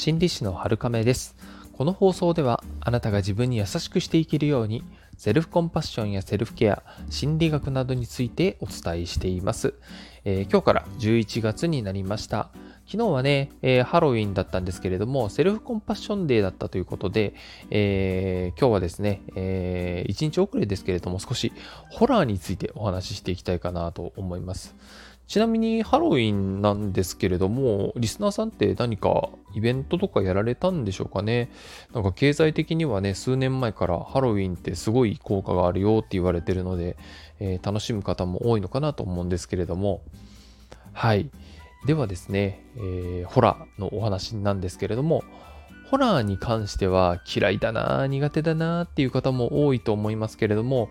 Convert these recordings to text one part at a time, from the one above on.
心理師の春亀です。この放送ではあなたが自分に優しくしていけるようにセルフコンパッションやセルフケア心理学などについてお伝えしています、えー、今日から11月になりました。昨日はね、えー、ハロウィンだったんですけれども、セルフコンパッションデーだったということで、えー、今日はですね、えー、1日遅れですけれども、少しホラーについてお話ししていきたいかなと思います。ちなみにハロウィンなんですけれども、リスナーさんって何かイベントとかやられたんでしょうかね。なんか経済的にはね、数年前からハロウィンってすごい効果があるよって言われてるので、えー、楽しむ方も多いのかなと思うんですけれども、はい。ではですね、えー、ホラーのお話なんですけれども、ホラーに関しては嫌いだな、苦手だなっていう方も多いと思いますけれども、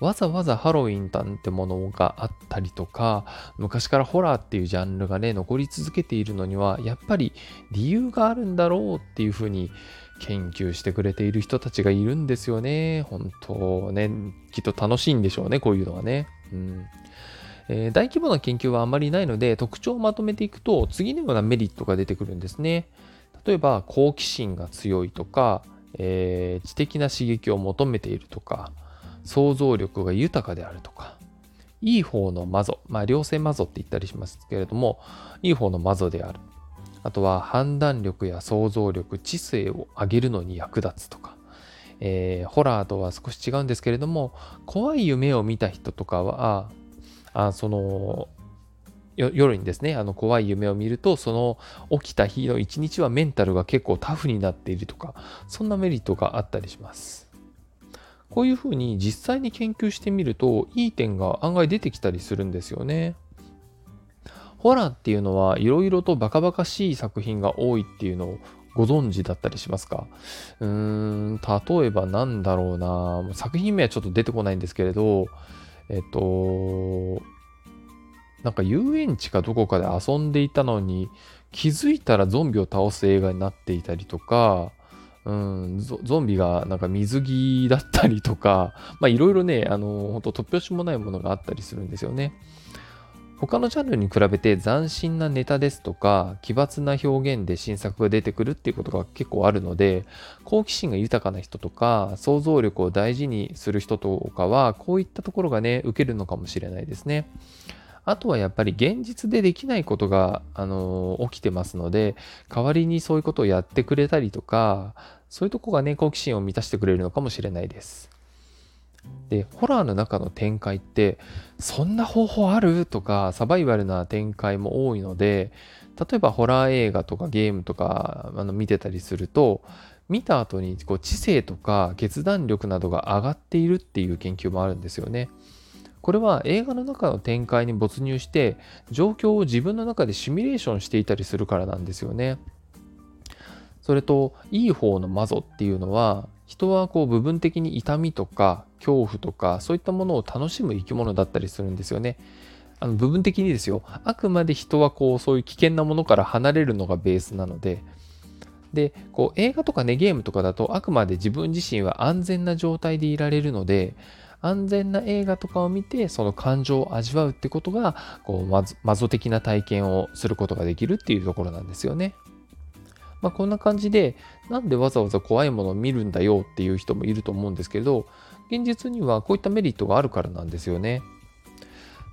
わざわざハロウィンなんてものがあったりとか、昔からホラーっていうジャンルがね、残り続けているのには、やっぱり理由があるんだろうっていうふうに研究してくれている人たちがいるんですよね。本当ね、きっと楽しいんでしょうね、こういうのはね。うんえー、大規模な研究はあまりないので、特徴をまとめていくと、次のようなメリットが出てくるんですね。例えば、好奇心が強いとか、えー、知的な刺激を求めているとか、想像力が豊かであるとか、いい方のマゾ、まあ、良性マゾって言ったりしますけれども、いい方のマゾである。あとは判断力や想像力、知性を上げるのに役立つとか、えー、ホラーとは少し違うんですけれども、怖い夢を見た人とかは、あその、夜にですね、あの怖い夢を見ると、その起きた日の一日はメンタルが結構タフになっているとか、そんなメリットがあったりします。こういうふうに実際に研究してみるといい点が案外出てきたりするんですよね。ホラーっていうのはいろいろとバカバカしい作品が多いっていうのをご存知だったりしますか？うーん、例えばなんだろうな作品名はちょっと出てこないんですけれど、えっと、なんか遊園地かどこかで遊んでいたのに気づいたらゾンビを倒す映画になっていたりとか、うん、ゾンビがなんか水着だったりとか、まあいろいろね、あの、本当突拍子もないものがあったりするんですよね。他のジャンルに比べて斬新なネタですとか奇抜な表現で新作が出てくるっていうことが結構あるので好奇心が豊かな人とか想像力を大事にする人とかはこういったところがね受けるのかもしれないですね。あとはやっぱり現実でできないことが、あの起きてますので、代わりにそういうことをやってくれたりとか、そういうとこがね、好奇心を満たしてくれるのかもしれないです。で、ホラーの中の展開って、そんな方法ある？とか、サバイバルな展開も多いので、例えばホラー映画とかゲームとかあの見てたりすると、見た後にこう知性とか決断力などが上がっているっていう研究もあるんですよね。これは映画の中の展開に没入して状況を自分の中でシミュレーションしていたりするからなんですよね。それといい方のマゾっていうのは人はこう部分的に痛みとか恐怖とかそういったものを楽しむ生き物だったりするんですよね。あの部分的にですよあくまで人はこうそういう危険なものから離れるのがベースなのででこう映画とかねゲームとかだとあくまで自分自身は安全な状態でいられるので安全な映画とかを見てその感情を味わうってことがこうママゾ的な体験をすることができるっていうところなんですよね。まあ、こんな感じでなんでわざわざ怖いものを見るんだよっていう人もいると思うんですけど現実にはこういったメリットがあるからなんですよね。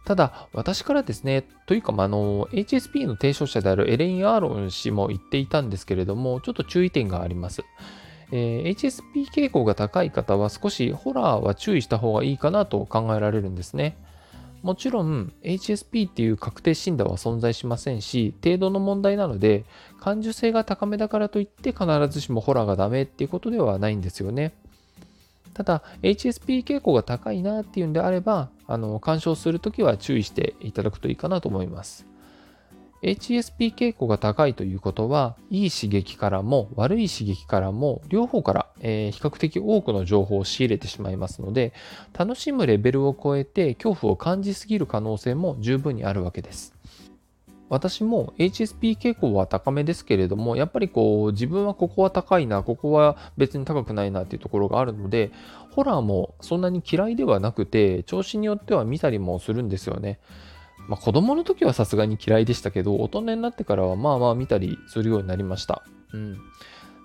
ただ、私からですね、というか、まあの、HSP の提唱者であるエレイン・アーロン氏も言っていたんですけれども、ちょっと注意点があります。えー、HSP 傾向が高い方は少しホラーは注意した方がいいかなと考えられるんですね。もちろん HSP っていう確定診断は存在しませんし程度の問題なので感受性が高めだからといって必ずしもホラーがダメっていうことではないんですよね。ただ HSP 傾向が高いなっていうんであればあの干渉するときは注意していただくといいかなと思います。HSP 傾向が高いということは、いい刺激からも悪い刺激からも両方から、えー、比較的多くの情報を仕入れてしまいますので、楽しむレベルを超えて恐怖を感じすぎる可能性も十分にあるわけです。私も HSP 傾向は高めですけれども、やっぱりこう自分はここは高いな、ここは別に高くないなっていうところがあるので、ホラーもそんなに嫌いではなくて、調子によっては見たりもするんですよね。まあ、子供の時はさすがに嫌いでしたけど、大人になってからはまあまあ見たりするようになりました。うん。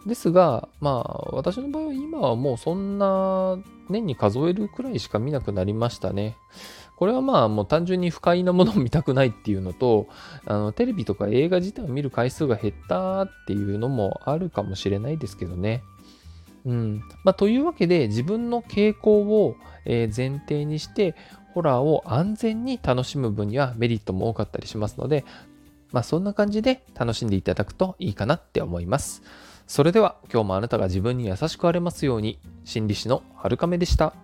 ですが、まあ、私の場合は今はもうそんな年に数えるくらいしか見なくなりましたね。これはまあもう単純に不快なものを見たくないっていうのと、あのテレビとか映画自体を見る回数が減ったっていうのもあるかもしれないですけどね。うんまあ、というわけで自分の傾向を、前提にしてホラーを安全に楽しむ分にはメリットも多かったりしますので、まあ、そんな感じで楽しんでいただくといいかなって思います。それでは今日もあなたが自分に優しくあれますように心理師のはるかめでした。